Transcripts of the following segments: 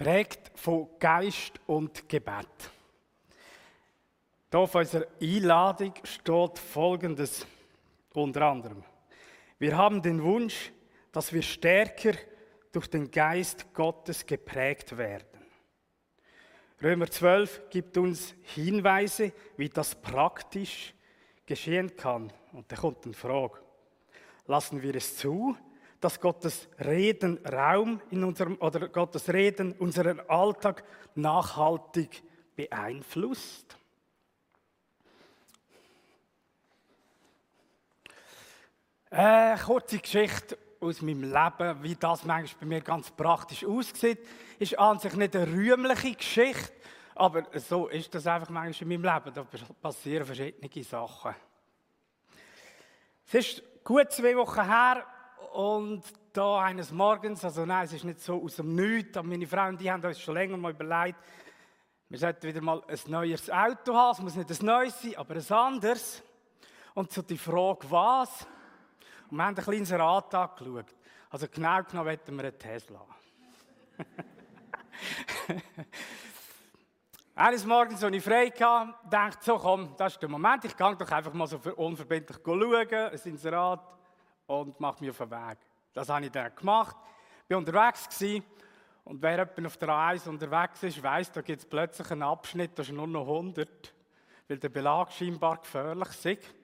prägt von Geist und Gebet. Hier auf unserer Einladung steht Folgendes unter anderem. Wir haben den Wunsch, dass wir stärker durch den Geist Gottes geprägt werden. Römer 12 gibt uns Hinweise, wie das praktisch geschehen kann. Und da kommt eine Frage. Lassen wir es zu, dass Gottes Reden Raum in unserem, oder Gottes Reden unseren Alltag nachhaltig beeinflusst? Äh, kurze Geschichte aus meinem Leben, wie das manchmal bei mir ganz praktisch aussieht, ist an sich nicht eine rühmliche Geschichte, aber so ist das einfach manchmal in meinem Leben. Da passieren verschiedene Sachen. Es ist gut zwei Wochen her und da eines Morgens, also nein, es ist nicht so aus dem Nichts, aber meine Frau und die haben uns schon länger mal überlegt, wir sollten wieder mal ein neues Auto haben. Es muss nicht ein neues sein, aber ein anderes. Und so die Frage, was? Und wir haben ein kleines Rad angeschaut. Also genau genommen wollten wir einen Tesla. Eines Morgens, als ich frei hatte, dachte ich so, komm, das ist der Moment, ich gehe doch einfach mal so unverbindlich schauen, ein Inserat und mache mich auf den Weg. Das habe ich dann gemacht, bin unterwegs gewesen, und wer jemand auf der A1 unterwegs ist, weiss, da gibt es plötzlich einen Abschnitt, da ist nur noch 100, weil der Belag scheinbar gefährlich ist.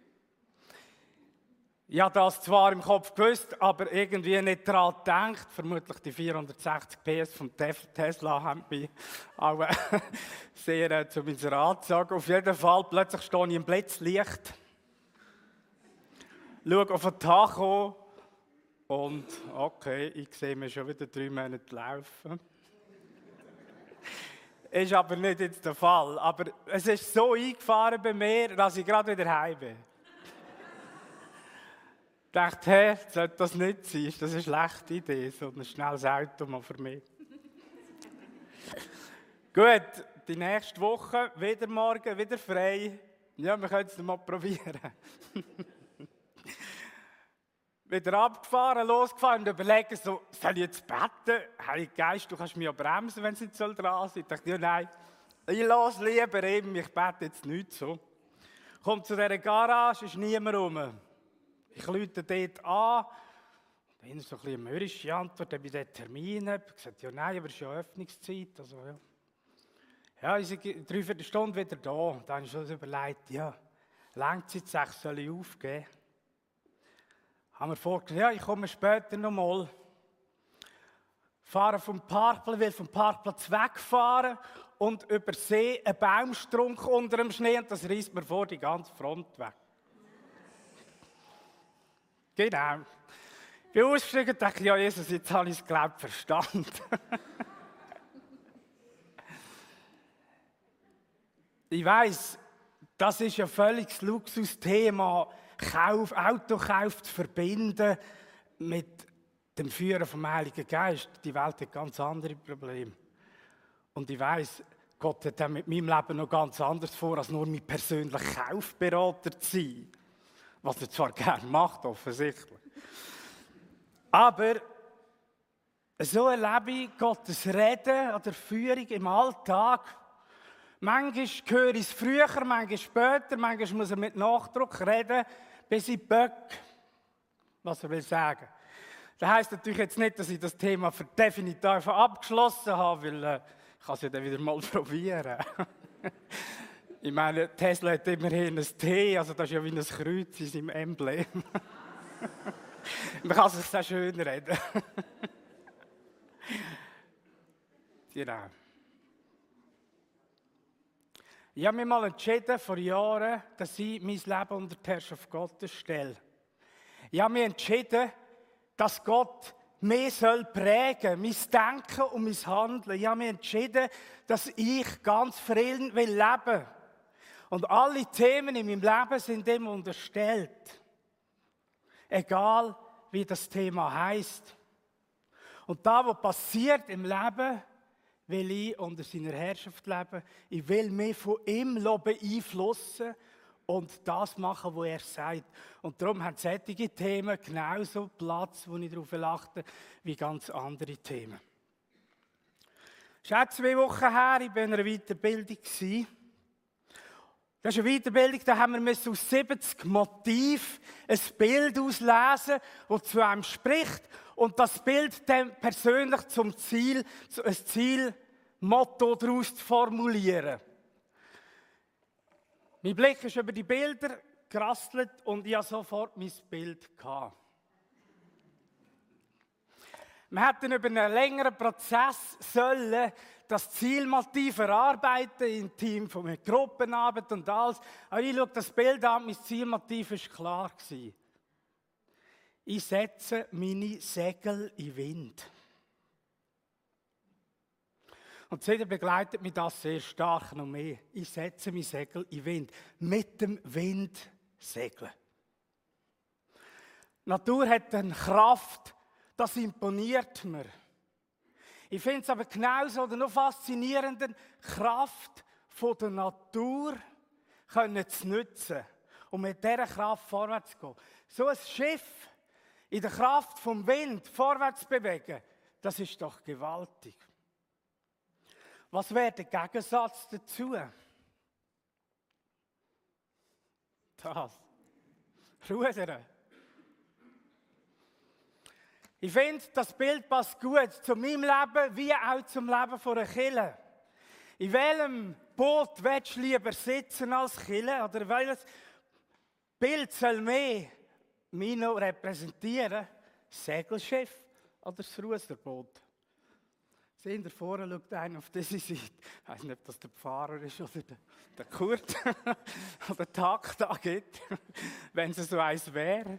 Ich habe das zwar im Kopf gewusst, aber irgendwie nicht daran gedacht. Vermutlich die 460 PS vom Tesla haben mich auch äh, sehr äh, zu meiner Rat Auf jeden Fall, plötzlich stehe ich im Blitzlicht, schaue auf den Tacho und okay, ich sehe mir schon wieder drei Monate laufen. ist aber nicht jetzt der Fall. Aber es ist so eingefahren bei mir, dass ich gerade wieder heim bin dachte, hä, sollte das nicht sein? Ist das eine schlechte Idee, so ein schnelles Auto mal für mich? Gut, die nächste Woche, wieder morgen, wieder frei. Ja, wir können es mal probieren. wieder abgefahren, losgefahren und überlegen, so, soll ich jetzt beten? Heilige Geist, du kannst mich ja bremsen, wenn es nicht dran sein soll. Ich dachte, ja, nein, ich lasse lieber eben, ich bete jetzt nicht so. Kommt zu dieser Garage, ist niemand rum. Ich lüte dort an. Dann so ein bisschen eine mürrische Antwort, ob ich dort Termin habe. Ich gesagt, ja nein, aber es ist ja Öffnungszeit. Also, ja. ja, ich bin dreiviertel Stunde wieder da. Dann habe ich schon überlegt, ja, Langzeit 6 soll ich aufgeben. Haben wir vorgestellt, ja, ich komme später nochmal. Fahren vom Parkplatz, will vom Parkplatz wegfahren und übersehe einen Baumstrunk unter dem Schnee und das reißt mir vor die ganze Front weg. Genau. Ich bin ausgestiegen und dachte, ja, Jesus, jetzt habe ich es, glaube ich, verstanden. ich weiß, das ist ein völliges Luxusthema, Kauf, Autokauf zu verbinden mit dem Führen vom Heiligen Geist. Die Welt hat ganz andere Probleme. Und ich weiß, Gott hat mit meinem Leben noch ganz anders vor, als nur mein persönlicher Kaufberater zu sein. Was er zwar gerne macht, offensichtlich. Aber so erlebe ich Gottes Reden oder Führung im Alltag. Manchmal höre ich es früher, manchmal später, manchmal muss er mit Nachdruck reden, bis ich böck, was er will sagen. Das heisst natürlich jetzt nicht, dass ich das Thema für definitiv abgeschlossen habe, weil äh, ich kann es ja dann wieder mal probieren. Ich meine, Tesla hat immerhin ein T, also das ist ja wie ein Kreuz in seinem Emblem. Man kann es sehr schön reden. genau. Ich habe mich mal entschieden, vor Jahren, dass ich mein Leben unter die Herrschaft Gottes stelle. Ich habe mich entschieden, dass Gott mich soll prägen, mein Denken und mein Handeln. Ich habe mich entschieden, dass ich ganz ihn will leben und alle Themen in meinem Leben sind dem unterstellt. Egal, wie das Thema heißt. Und da, was passiert im Leben, will ich unter seiner Herrschaft leben. Ich will mich von ihm beeinflussen und das machen, was er sagt. Und darum haben solche Themen genauso Platz, wo ich darauf achte, wie ganz andere Themen. ist auch zwei Wochen her, ich war in einer Weiterbildung. Das ist eine Weiterbildung, da haben wir aus 70 Motiven ein Bild auslesen, das zu einem spricht und das Bild dann persönlich zum Ziel, ein Zielmotto daraus zu formulieren. Mein Blick ist über die Bilder gerasselt und ich hatte sofort mein Bild. Gehabt. Wir hätten über einen längeren Prozess sollen das Zielmotiv erarbeiten im Team von Gruppenarbeit und alles. Aber ich schaue das Bild an, mein Zielmotiv war klar. Ich setze meine Segel in Wind. Und seitdem begleitet mich das sehr stark noch mehr. Ich setze meine Segel in Wind. Mit dem Wind segeln. Natur hat eine Kraft, das imponiert mir. Ich finde es aber genauso oder noch faszinierender, Kraft von der Natur können zu nutzen um mit dieser Kraft vorwärts zu gehen. So ein Schiff in der Kraft vom Wind vorwärts bewegen, das ist doch gewaltig. Was wäre der Gegensatz dazu? Das. Rudern. Ich finde, das Bild passt gut zu meinem Leben wie auch zum Leben von einer Kille. In welchem Boot willst du lieber sitzen als Kille? Oder welches Bild soll mehr Mino repräsentieren? Segelschiff oder das Ruderboot? Sehen, da vorne schaut einer auf diese Seite. Ich weiß nicht, ob das der Pfarrer ist oder der, der Kurt oder Tag da gibt, wenn es so eins wäre.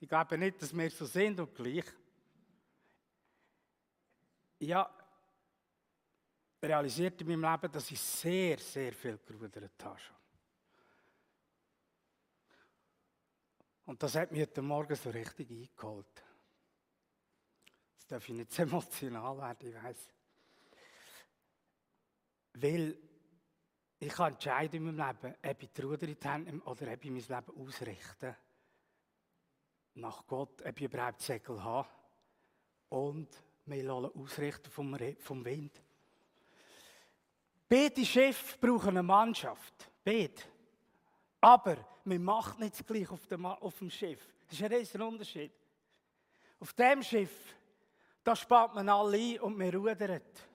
Ich glaube nicht, dass wir so sind und gleich. Ich habe realisiert in meinem Leben, dass ich sehr, sehr viel gerudert habe Und das hat mir heute Morgen so richtig eingeholt. Jetzt darf ich nicht emotional werden, ich weiß. Weil ich kann entscheiden in meinem Leben, ob ich die Ruder in die Hand nehme oder ob ich mein Leben ausrichte. Nach Gott, ob ich überhaupt Segel habe. Und wir ausrichten vom, vom Wind. Beide Schiffe brauchen eine Mannschaft. Beide. Aber man macht nicht gleich auf dem, auf dem Schiff. Das ist ein riesiger Unterschied. Auf dem Schiff, da spart man alle ein und man rudert.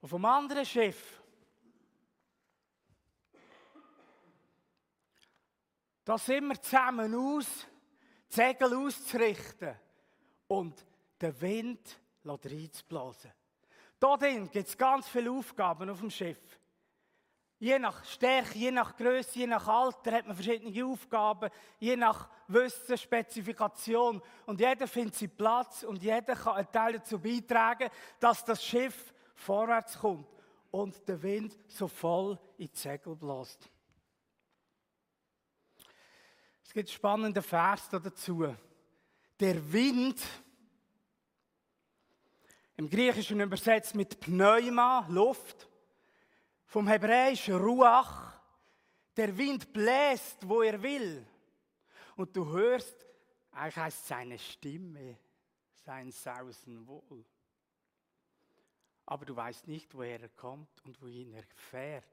Auf dem anderen Schiff, da sind wir zusammen aus, die Segel auszurichten und den Wind reinzublasen. Drin gibt es ganz viele Aufgaben auf dem Schiff. Je nach Stärke, je nach Größe, je nach Alter hat man verschiedene Aufgaben, je nach Wissen, Spezifikation. Und jeder findet seinen Platz und jeder kann einen Teil dazu beitragen, dass das Schiff vorwärts kommt und der Wind so voll in die Segel bläst. Es gibt spannende Vers dazu. Der Wind im Griechischen übersetzt mit Pneuma, Luft. Vom Hebräischen Ruach. Der Wind bläst, wo er will. Und du hörst, eigentlich heißt seine Stimme, sein Sausen wohl. Aber du weißt nicht, woher er kommt und wohin er fährt.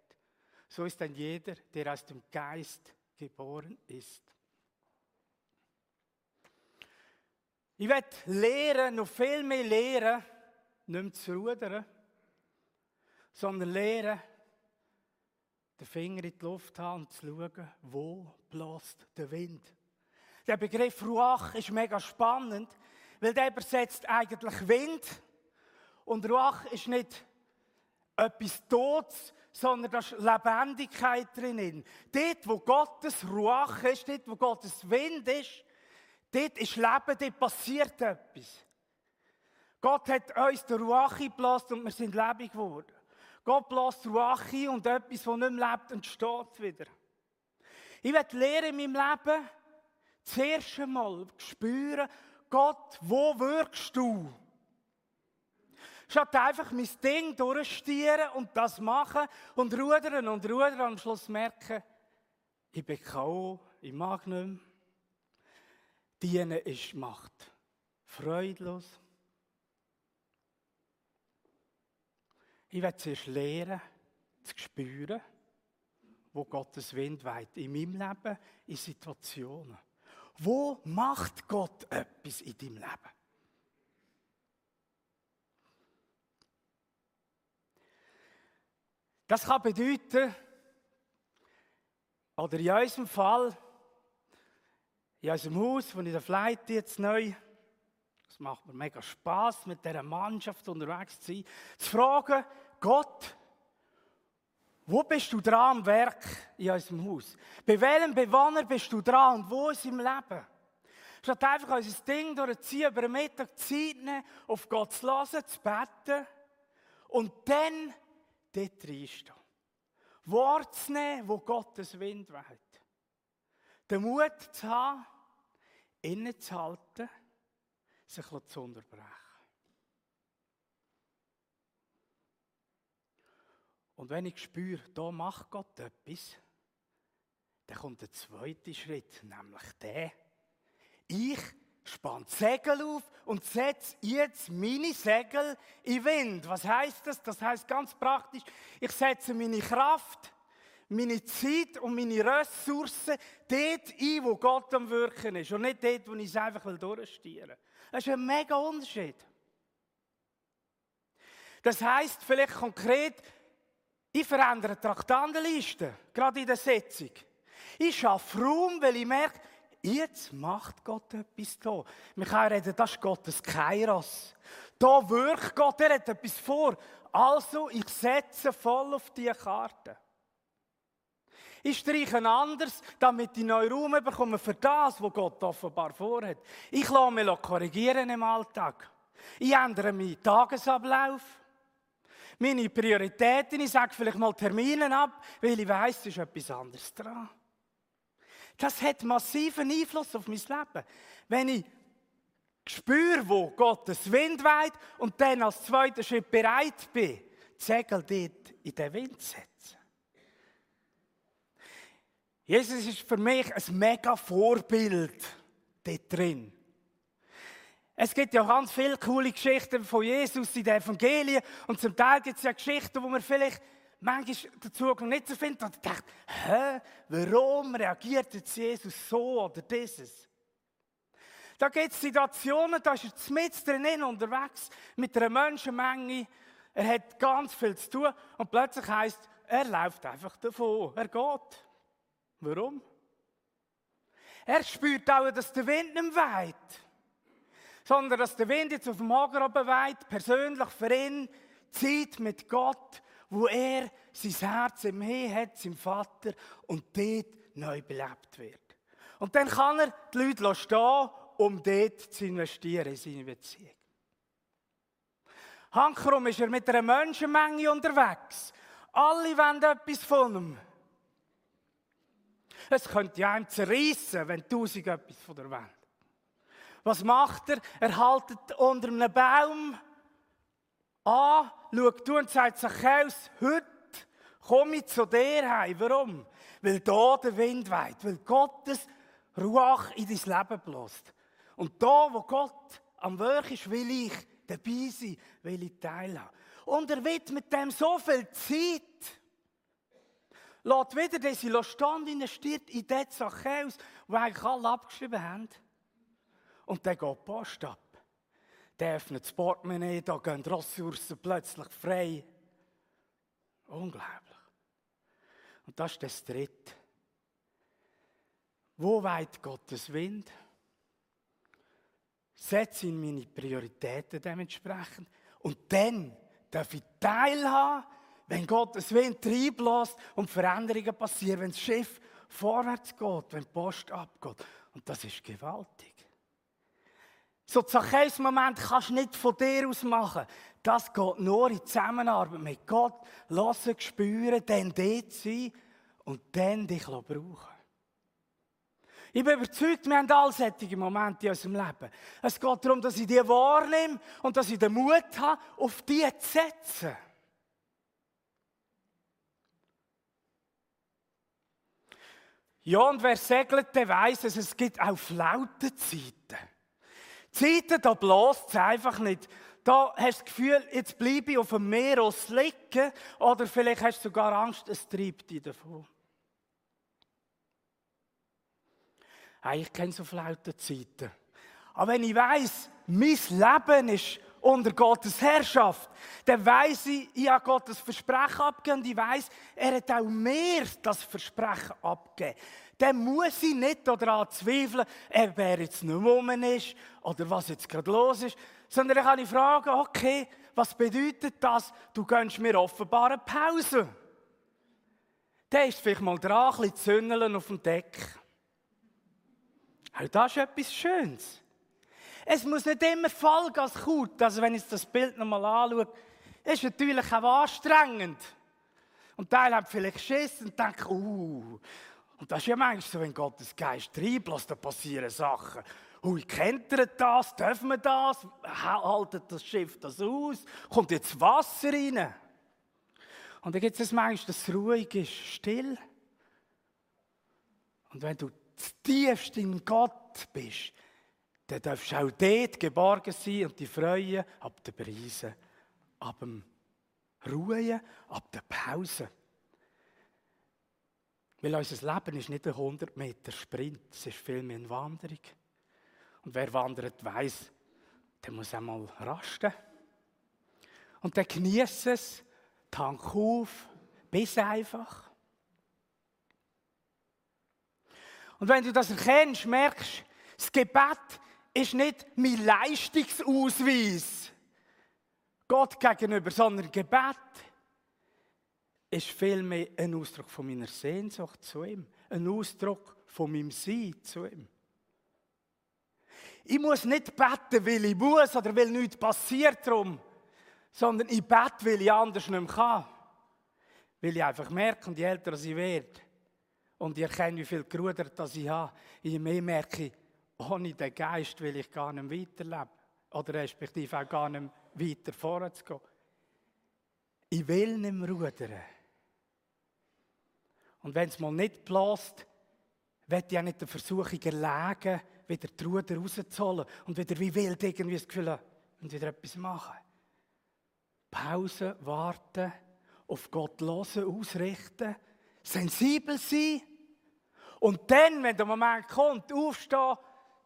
So ist dann jeder, der aus dem Geist geboren ist. Ich werde lehren, noch viel mehr lehren, nicht mehr zu rudern, sondern lernen, den Finger in die Luft haben und zu schauen, wo bläst der Wind. Der Begriff Ruach ist mega spannend, weil der übersetzt eigentlich Wind. Und Ruach ist nicht etwas Todes, sondern da ist Lebendigkeit drinnen. Dort, wo Gottes Ruach ist, dort, wo Gottes Wind ist, dort ist Leben, dort passiert etwas. Gott hat uns den Ruach geblasen und wir sind lebendig geworden. Gott bläst Ruach und etwas, das nicht mehr lebt, entsteht wieder. Ich werde lernen in meinem Leben, zuerst einmal spüren, Gott, wo wirkst du? Statt einfach mein Ding durchstieren und das machen und rudern und rudern und am Schluss merken, ich bin K.O., ich mag nicht mehr. Dienen ist Macht. Freudlos. Ich werde zuerst lernen, zu spüren, wo Gottes Wind weht. In meinem Leben, in Situationen. Wo macht Gott etwas in deinem Leben? Das kann bedeuten, oder in unserem Fall, in unserem Haus, wo ich Flight jetzt neu, es macht mir mega Spaß, mit dieser Mannschaft unterwegs zu sein, zu fragen, Gott, wo bist du dran am Werk in unserem Haus? Bei welchem Bewohner bist du dran und wo ist im Leben? Statt einfach unser Ding durchziehen, über den Mittag Zeit nehmen, auf Gott zu hören, zu beten und dann dort reinstehen. Wort zu nehmen, wo Gottes Wind weht. Den Mut zu haben, innezuhalten, sich zu unterbrechen. Und wenn ich spüre, da macht Gott etwas, dann kommt der zweite Schritt, nämlich der. Ich spann Segel auf und setze jetzt meine Segel in Wind. Was heißt das? Das heißt ganz praktisch, ich setze meine Kraft, meine Zeit und meine Ressourcen dort ein, wo Gott am Wirken ist und nicht dort, wo ich es einfach durchstieren will. Das ist ein mega Unterschied. Das heißt vielleicht konkret, ich verändere Traktandenlisten, gerade in der Sitzung. Ich schaffe Raum, weil ich merke, Jetzt macht Gott etwas da. Wir können reden, das ist Gottes Kairos. Da wirkt Gott, er hat etwas vor. Also, ich setze voll auf diese Karte. Ich streiche anders, damit ich neuen Raum bekomme für das, was Gott offenbar vorhat. Ich lasse mich korrigieren im Alltag. Ich ändere meinen Tagesablauf, meine Prioritäten. Ich sage vielleicht mal Termine ab, weil ich weiss, es ist etwas anderes dran. Das hat massiven Einfluss auf mein Leben. Wenn ich spüre, wo Gottes Wind weht und dann als zweiter Schritt bereit bin, die Segel dort in den Wind zu setzen. Jesus ist für mich ein mega Vorbild dort drin. Es gibt ja ganz viele coole Geschichten von Jesus in den Evangelien und zum Teil gibt es ja Geschichten, wo man vielleicht manchmal den Zugang nicht so findet und denkt, hä, warum reagiert jetzt Jesus so oder dieses? Da gibt es Situationen, da ist er mit drinnen unterwegs mit einer Menschenmenge. Er hat ganz viel zu tun und plötzlich heißt, er läuft einfach davon. Er geht. Warum? Er spürt auch, dass der Wind nicht weht. Sondern dass der Wind jetzt auf dem oben weht, persönlich für ihn, Zeit mit Gott wo er sein Herz im Meer hat, seinem Vater, und dort neu belebt wird. Und dann kann er die Leute stehen, um dort zu investieren in seine Beziehung. Hankerum ist er mit einer Menschenmenge unterwegs. Alle wollen etwas von ihm. Es könnte einem zerreissen, wenn tausend etwas von der Welt. Was macht er? Er haltet unter einem Baum an, schaut und sagt Zachäus, heute komme ich zu dir heim. Warum? Weil da der Wind weht, weil Gottes Ruach in dein Leben bläst. Und da, wo Gott am Werk ist, will ich dabei sein, will ich teilhaben. Und er wird mit dem so viel Zeit. Lässt wieder diese Stand investiert in den Zachäus, wo eigentlich alle abgeschrieben haben. Und dann geht die Post ab der öffnet das Portemonnaie, da gehen die Ressourcen plötzlich frei. Unglaublich. Und das ist das Dritte. Wo weht Gottes Wind? Setze in meine Prioritäten dementsprechend. Und dann darf ich teilhaben, wenn Gottes Wind reinbläst und Veränderungen passieren, wenn das Schiff vorwärts geht, wenn die Post abgeht. Und das ist gewaltig. So Zachäus-Moment kannst du nicht von dir aus machen. Das geht nur in Zusammenarbeit mit Gott. Lassen, spüren, dann dort sein und dann dich brauchen. Ich bin überzeugt, wir haben all solche Momente in unserem Leben. Es geht darum, dass ich die wahrnehme und dass ich den Mut habe, auf die zu setzen. Ja, und wer segelt, der weiß, dass es gibt auch Flautenzeiten. Zeiten, da bläst es einfach nicht. da hast du das Gefühl, jetzt bleibe ich auf dem Meer liegen, oder vielleicht hast du sogar Angst, es treibt dich davon. Ich kenne so flaute Zeiten. Aber wenn ich weiss, mein Leben ist unter Gottes Herrschaft, dann weiss ich, ich habe Gottes Versprechen abgegeben und ich weiss, er hat auch mehr das Versprechen abgegeben. Dann muss ich nicht daran zweifeln, ob er jetzt nicht rum ist oder was jetzt gerade los ist, sondern dann kann ich fragen, okay, was bedeutet das? Du gönnst mir offenbar eine Pause. Dann ist vielleicht mal dran, ein bisschen zündeln auf dem Deck. Auch das ist etwas Schönes. Es muss nicht immer Vollgas gut. Also wenn ich das Bild nochmal anschaue, ist natürlich auch anstrengend. Und Teil hat vielleicht Schiss und denkt, uh, und das ist ja manchmal so, wenn Gottes Geist reinbläst, da passieren Sachen. Ui, kennt ihr das? Dürfen wir das? Haltet das Schiff das aus? Kommt jetzt Wasser rein? Und dann gibt es manchmal, dass es ruhig ist, still. Und wenn du tiefst in Gott bist, dann darfst du auch dort geborgen sein und die freuen ab der Brise, ab dem Ruhen, ab der Pause. Weil unser Leben ist nicht ein 100 Meter Sprint, es ist vielmehr eine Wanderung. Und wer wandert, weiß, der muss einmal rasten. Und dann genießt es, tank auf, bis einfach. Und wenn du das erkennst, merkst, das Gebet ist nicht mein Leistungsausweis Gott gegenüber, sondern Gebet ist vielmehr ein Ausdruck von meiner Sehnsucht zu ihm, ein Ausdruck von meinem Sein zu ihm. Ich muss nicht beten, weil ich muss oder weil nichts passiert drum, sondern ich bete, weil ich anders nicht mehr kann. Weil ich einfach merke, und je älter ich werde, und ich erkenne, wie viel Geruder das ich habe, je mehr merke ich, ohne den Geist will ich gar nicht weiterleben. Oder respektive auch gar nicht weiter vorwärts. Ich will nicht mehr rudern. Und wenn es mal nicht bläst, wird auch nicht der Versuchung erlegen, wieder die Ruder rauszuholen und wieder wie wild irgendwie das Gefühl haben, und wieder etwas machen. Pause, warten, auf Gott hören, ausrichten, sensibel sein. Und dann, wenn der Moment kommt, aufstehen,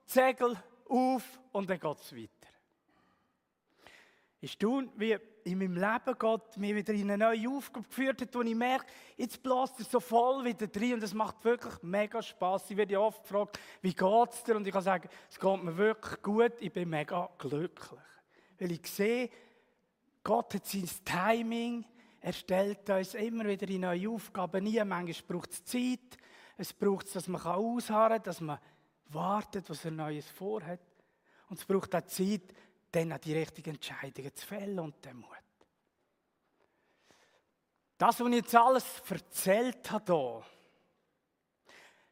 Segel auf und dann geht es weiter. Ich staune, wie in meinem Leben Gott mich wieder in eine neue Aufgabe geführt hat, wo ich merke, jetzt bläst er so voll wieder drin und es macht wirklich mega Spaß. Ich werde oft gefragt, wie geht es dir? Und ich kann sagen, es geht mir wirklich gut, ich bin mega glücklich. Weil ich sehe, Gott hat sein Timing, er stellt uns immer wieder in neue Aufgaben ein. Manchmal braucht es Zeit, es braucht es, dass man ausharren kann, dass man wartet, was er Neues vorhat. Und es braucht auch Zeit, dann auch die richtigen Entscheidungen zu fällen und den Mut. Das, was ich jetzt alles erzählt habe, hier,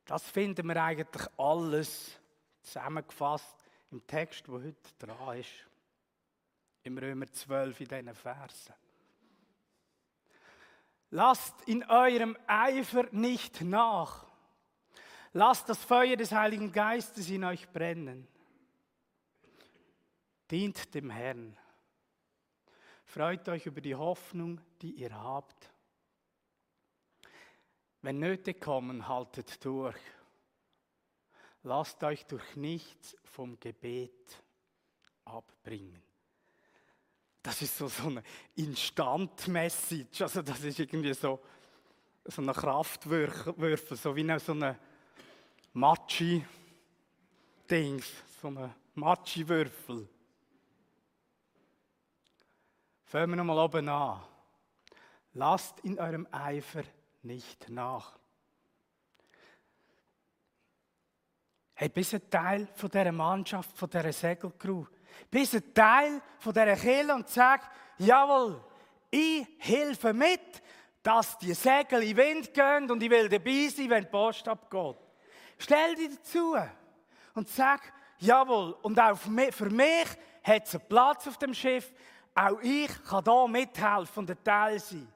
das finden wir eigentlich alles zusammengefasst im Text, der heute dran ist. Im Römer 12 in diesen Versen. Lasst in eurem Eifer nicht nach. Lasst das Feuer des Heiligen Geistes in euch brennen. Dient dem Herrn. Freut euch über die Hoffnung, die ihr habt. Wenn Nöte kommen, haltet durch. Lasst euch durch nichts vom Gebet abbringen. Das ist so, so eine Instant-Message. Also das ist irgendwie so, so eine Kraftwürfel, so wie so eine Matschi-Dings, so eine Matschi-Würfel. Fangen wir nochmal oben an. Lasst in eurem Eifer nicht nach. Hey, bist ein Teil von dieser Mannschaft, von dieser Segelcrew. Bist ein Teil von dieser Kirche und sag, jawohl, ich helfe mit, dass die Segel in den Wind gehen und ich will dabei sein, wenn die Post abgeht. Stell dich dazu und sag, jawohl, und auch für mich hat es einen Platz auf dem Schiff. Auch ich kann hier mithelfen und ein Teil sein.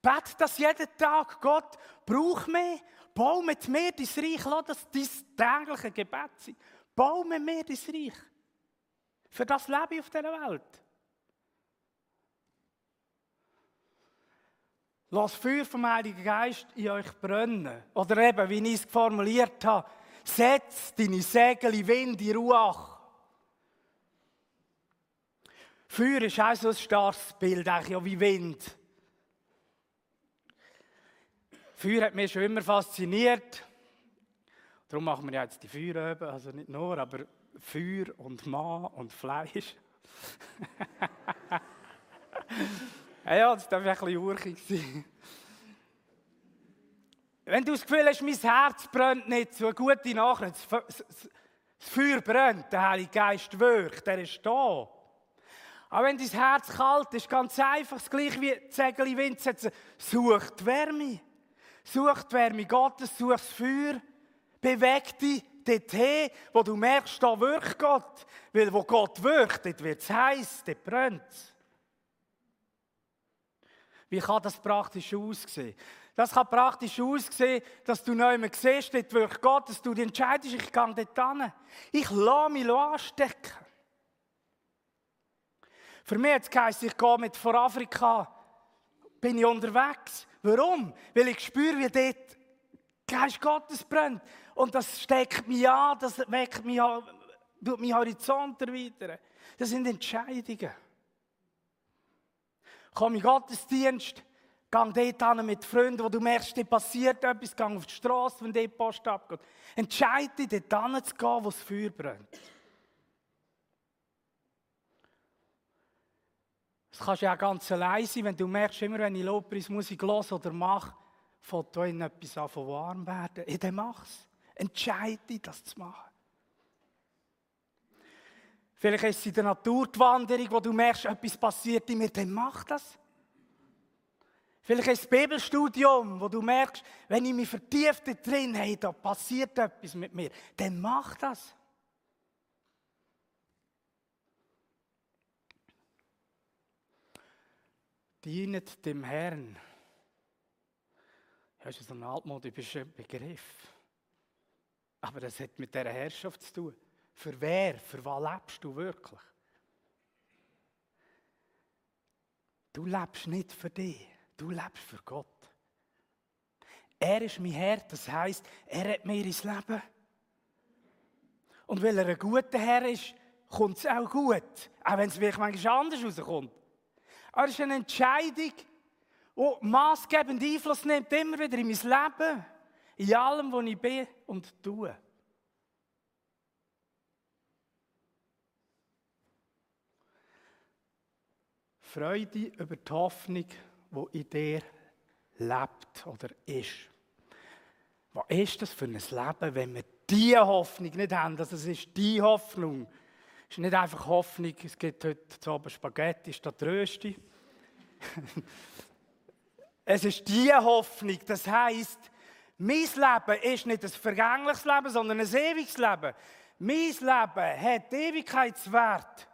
Bet das jeden Tag. Gott, brauch mich. Bau mit mir dein Reich. Lass das dein tägliche Gebet sein. Bau mit mir dein Reich. Für das lebe ich auf dieser Welt. Lass Feuer vom Heiligen Geist in euch brennen. Oder eben, wie ich es formuliert habe, setz deine Segel in Wind, in Ruach. Feuer ist auch so ein starkes Bild, auch wie Wind. Feuer hat mich schon immer fasziniert. Darum machen wir jetzt die Feueröben, also nicht nur, aber Feuer und Mann und Fleisch. ja, das darf ein bisschen urchig sein. Wenn du das Gefühl hast, mein Herz brennt nicht, so eine gute Nachricht, das Feuer brennt, der Heilige Geist wirkt, der ist da. Aber wenn dein Herz kalt ist, ganz einfach, das gleiche wie Segel in Wind setzen, such die Wärme. Such die Wärme Gottes, such das Feuer, beweg dich dorthin, wo du merkst, da wirkt Gott. Weil wo Gott wirkt, dort wird es heiß, dort brennt. Wie kann das praktisch aussehen? Das kann praktisch aussehen, dass du mehr siehst, dort wirkt Gott, dass du dich entscheidest, ich gehe dort hin. Ich lasse mich anstecken. Für mich hat es geheißen, ich gehe mit vor Afrika, bin ich unterwegs. Warum? Weil ich spüre, wie dort Geist Gottes brennt. Und das steckt mich an, das weckt mich tut meinen Horizont erweitern. Das sind Entscheidungen. Komm in Gottesdienst, gang dort hin mit Freunden, wo du merkst, dir passiert etwas, gang auf die Straße, wenn die Post abgeht. Entscheide dich, dort hin zu gehen, wo das Feuer brennt. Das kannst du ja ganz allein sein, wenn du merkst, immer wenn ich Lobpreismusik höre oder mache, fängt da etwas an von warm werden. Ja, dann mach's. Entscheide dich, das zu machen. Vielleicht ist es in der Natur die Wanderung, wo du merkst, etwas passiert in mir, dann mach das. Vielleicht ist es das Bibelstudium, wo du merkst, wenn ich mich vertieft drin hey, da passiert etwas mit mir, dann mach das. Dienet dem Herrn. Ja, ist ein altmodischer Begriff. Aber das hat mit dieser Herrschaft zu tun. Für wer, für was lebst du wirklich? Du lebst nicht für dich, du lebst für Gott. Er ist mein Herr, das heisst, er hat mir ins Leben. Und weil er ein guter Herr ist, kommt es auch gut. Auch wenn es wirklich manchmal anders rauskommt. Aber es ist eine Entscheidung, die maßgebenden Einfluss nimmt, immer wieder in mein Leben, in allem, was ich bin und tue. Freude über die Hoffnung, die in dir lebt oder ist. Was ist das für ein Leben, wenn wir diese Hoffnung nicht haben? Das ist die Hoffnung. Ist nicht einfach Hoffnung, es gibt heute zu Abend Spaghetti statt Rösti. es ist die Hoffnung, das heisst, mein Leben ist nicht ein vergängliches Leben, sondern ein ewiges Leben. Mein Leben hat Ewigkeitswert.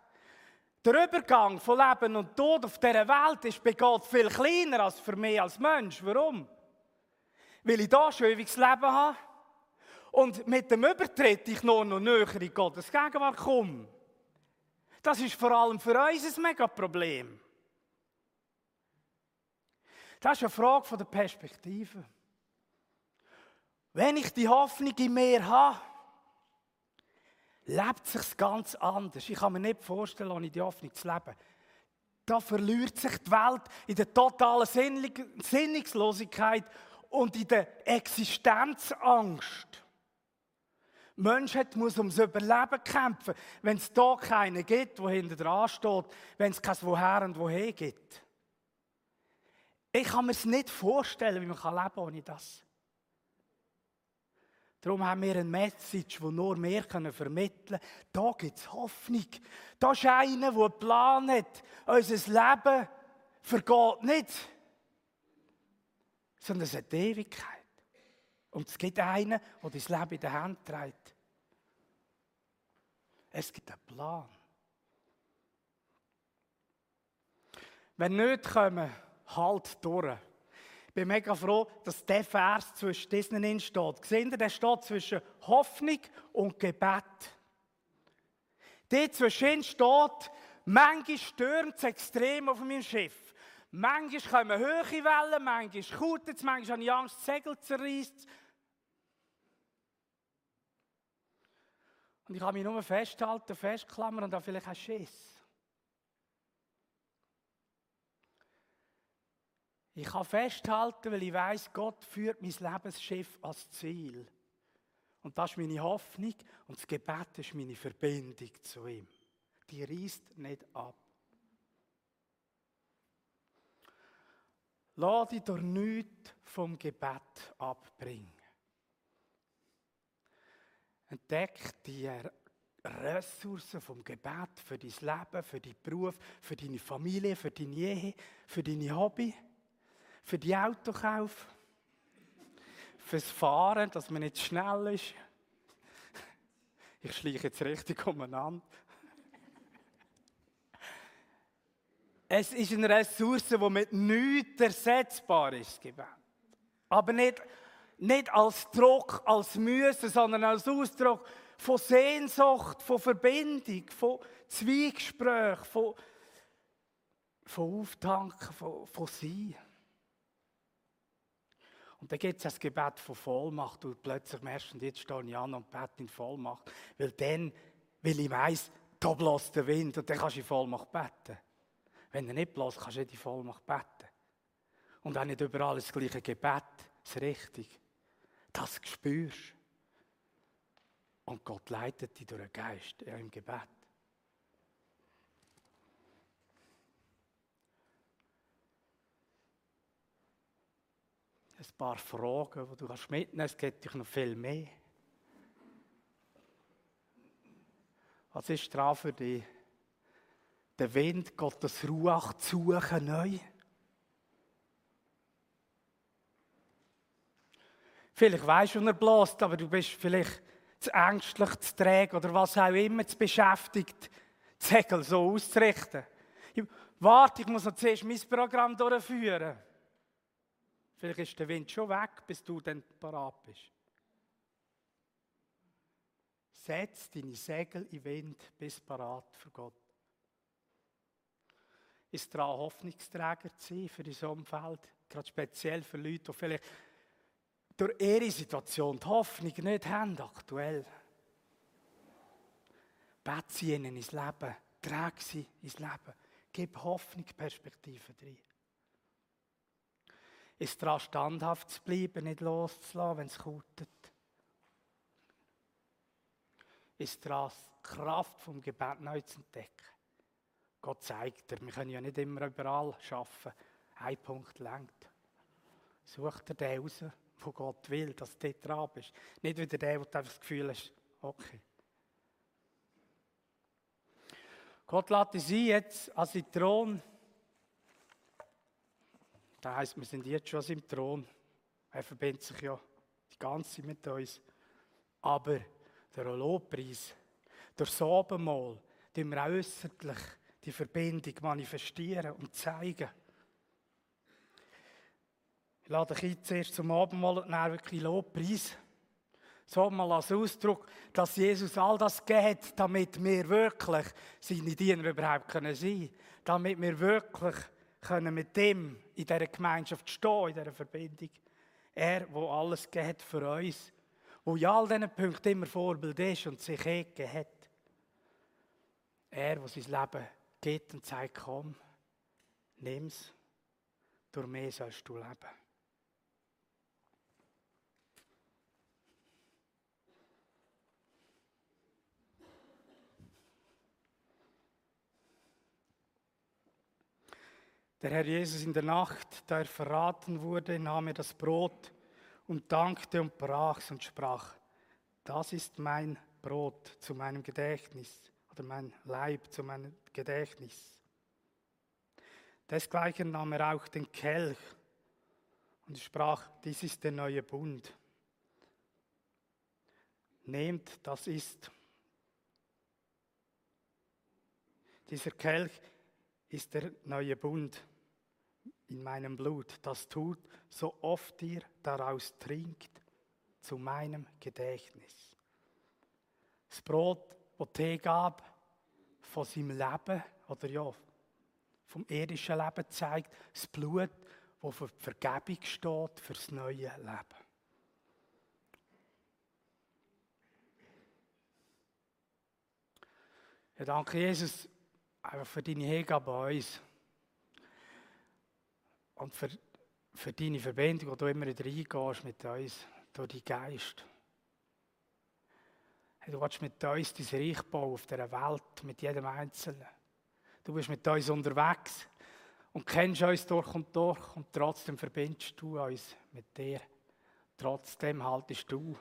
Der Übergang von Leben und Tod auf dieser Welt ist bei Gott viel kleiner als für mich als Mensch. Warum? Weil ich da schon ewiges Leben habe und mit dem Übertritt ich nur noch näher in Gottes Gegenwart komme. Das ist vor allem für uns ein mega Problem. Das ist eine Frage der Perspektive. Wenn ich die Hoffnung in mir habe, lebt sich ganz anders. Ich kann mir nicht vorstellen, ohne die Hoffnung zu leben. Da verliert sich die Welt in der totalen Sinnungslosigkeit und in der Existenzangst. Mensch muss ums Überleben kämpfen, wenn es da keinen gibt, der hinter dran steht, wenn es kein Woher und Woher gibt. Ich kann mir es nicht vorstellen, wie man leben kann ohne das. Darum haben wir eine Message, die nur wir vermitteln können. Da gibt es Hoffnung. Da ist einer, der einen Plan hat. Unser Leben vergeht nicht, sondern es hat Ewigkeit. Und es gibt einen, der das Leben in der Hand trägt. Es gibt einen Plan. Wenn nicht kommen, halt durch bin mega froh, dass der Vers zwischen diesen steht. Seht ihr, der steht zwischen Hoffnung und Gebet. Dort zwischen steht, manchmal stürmt es extrem auf meinem Schiff. Manchmal kommen hohe Wellen, manchmal kautet es, manchmal habe ich Angst, Segel zerreißt. Und ich kann mich nur festhalten, festklammern und dann vielleicht auch Schiss. Ich kann festhalten, weil ich weiß, Gott führt mein Lebensschiff als Ziel. Und das ist meine Hoffnung und das Gebet ist meine Verbindung zu ihm. Die reißt nicht ab. Lass dich durch nichts vom Gebet abbringen. Entdeck die Ressourcen vom Gebet für dein Leben, für deinen Beruf, für deine Familie, für deine Ehe, für deine Hobby, für die Autokauf fürs Fahren, dass man nicht schnell ist. Ich schleiche jetzt richtig umeinander. Es ist eine Ressource, die mit nichts ersetzbar ist, Gebet. Aber nicht, nicht als Druck, als Müsse, sondern als Ausdruck von Sehnsucht, von Verbindung, von Zwiegespräch, von, von Auftanken, von, von Sein. Und dann gibt es das Gebet von Vollmacht und plötzlich merkst du, jetzt stehe ich an und bete in Vollmacht. Weil dann, weil ich weiss, da bläst der Wind und dann kannst du in Vollmacht beten. Wenn er nicht bläst, kannst du nicht in Vollmacht beten. Und auch nicht überall das gleiche Gebet, das richtig. Das spürst. Und Gott leitet dich durch den Geist ja, im Gebet. ein paar Fragen, die du mitnehmen kannst. Es gibt noch viel mehr. Was ist dran für dich? Der Wind, Gottes Ruach zu suchen neu. Vielleicht weißt du, er bläst, aber du bist vielleicht zu ängstlich, zu träge oder was auch immer, zu beschäftigt, die Segel so auszurichten. Warte, ich muss noch zuerst mein Programm durchführen. Vielleicht ist der Wind schon weg, bis du dann parat bist. Setz deine Segel in Wind bis parat für Gott. Ist daran, Hoffnungsträger zu sein für dein Umfeld, gerade speziell für Leute, die vielleicht durch ihre Situation die Hoffnung nicht haben aktuell. Bet sie ihnen ins Leben, trag sie ins Leben, gib Hoffnung, Perspektive drin ist daran standhaft zu bleiben, nicht loszulassen, wenn es kautet. Ist daran die Kraft vom Gebet neu zu entdecken. Gott zeigt dir, wir können ja nicht immer überall arbeiten. Ein Punkt längt. Such dir den raus, wo Gott will, dass du dort dran bist. Nicht wieder der, wo du einfach das Gefühl hast, okay. Gott lädt ein, jetzt als Thron das heisst, wir sind jetzt schon im Thron. Er verbindet sich ja die ganze mit uns. Aber der Lobpreis, durch das Abendmahl, tun wir auch äußerlich die Verbindung manifestieren und zeigen. Ich lade dich ein, zuerst zum Abendmahl und dann wirklich Lobpreis. So mal als Ausdruck, dass Jesus all das geht, damit wir wirklich seine Diener überhaupt sein können. Damit wir wirklich können mit dem in dieser Gemeinschaft stehen, in dieser Verbindung. Er, wo alles geht für uns, wo in all diesen Punkten immer Vorbild ist und sich eh hat. Er, wo sein Leben geht und sagt, komm, nimm's, durch mich sollst du leben. Der Herr Jesus in der Nacht, da er verraten wurde, nahm er das Brot und dankte und brach's und sprach, das ist mein Brot zu meinem Gedächtnis oder mein Leib zu meinem Gedächtnis. Desgleichen nahm er auch den Kelch und sprach, dies ist der neue Bund. Nehmt, das ist. Dieser Kelch ist der neue Bund in meinem Blut. Das tut, so oft ihr daraus trinkt, zu meinem Gedächtnis. Das Brot, das Tee gab, von seinem Leben, oder ja, vom irdischen Leben zeigt, das Blut, das für die Vergebung steht, für das neue Leben. Ja, danke Jesus einfach für deine Hingabe an uns. Und für, für deine Verbindung, wo du immer wieder reingehst mit uns, durch deinen Geist. Du willst mit uns dein Reich bauen auf dieser Welt, mit jedem Einzelnen. Du bist mit uns unterwegs und kennst uns durch und durch und trotzdem verbindest du uns mit dir. Trotzdem haltest du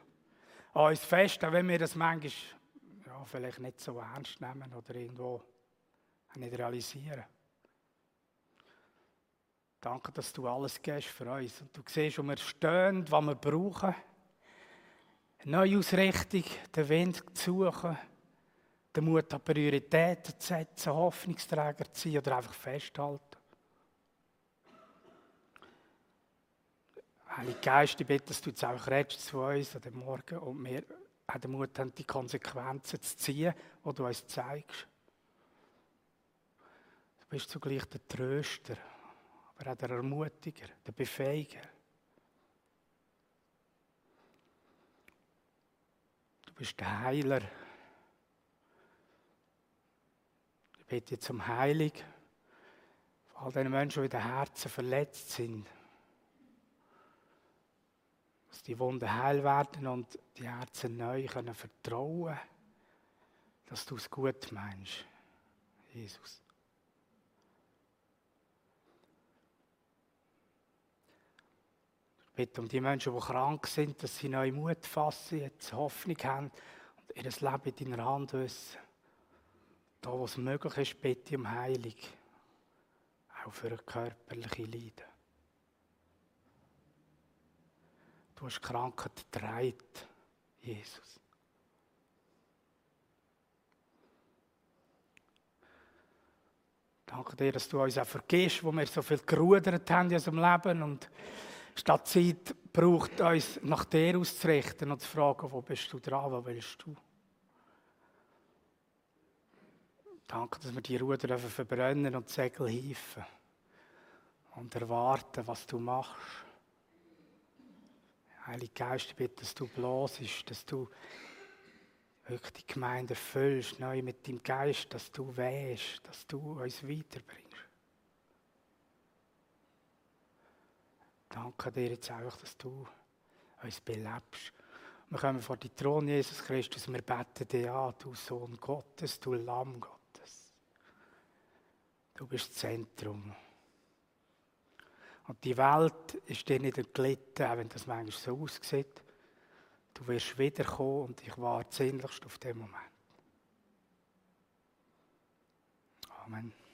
an uns fest, auch wenn wir das manchmal ja, vielleicht nicht so ernst nehmen oder irgendwo nicht realisieren. Danke, dass du alles gibst für uns und du siehst, wo wir stehen, was wir brauchen. Eine Neuausrichtung, den Wind zu suchen den Mut an Prioritäten zu setzen, Hoffnungsträger zu sein oder einfach festhalten. Heilige Geist, ich bitte, dass du jetzt auch redest zu uns an dem Morgen und wir auch den Mut haben, die Konsequenzen zu ziehen, die du uns zeigst. Du bist zugleich der Tröster, aber auch der Ermutiger, der Befähiger. Du bist der Heiler. Ich bitte jetzt um Heilung für all den Menschen, die in den Herzen verletzt sind. Dass die Wunden heil werden und die Herzen neu können vertrauen dass du es gut meinst, Jesus. Bitte um die Menschen, die krank sind, dass sie neue Mut fassen, jetzt Hoffnung haben und ihr Leben in deiner Hand wissen. Da, wo es möglich ist, bitte um Heilung. Auch für körperliche Leiden. Du hast Krankheit getragen, Jesus. Danke dir, dass du uns auch vergisst, wo wir so viel gerudert haben in unserem Leben und statt Zeit braucht uns nach dir auszurichten und zu fragen, wo bist du dran, wo willst du? Danke, dass wir die Ruder verbrennen und die Segel hieven und erwarten, was du machst. Heilige Geist, ich bitte, dass du blasest, dass du wirklich die Gemeinde füllst, neu mit deinem Geist, dass du wehst, dass du uns weiterbringst. Danke dir jetzt auch, dass du uns belebst. Wir kommen vor die Thron, Jesus Christus, wir beten dir an, du Sohn Gottes, du Lamm Gottes. Du bist das Zentrum. Und die Welt ist dir nicht entglitten, auch wenn das manchmal so aussieht. Du wirst wiederkommen und ich warte sehnlichst auf den Moment. Amen.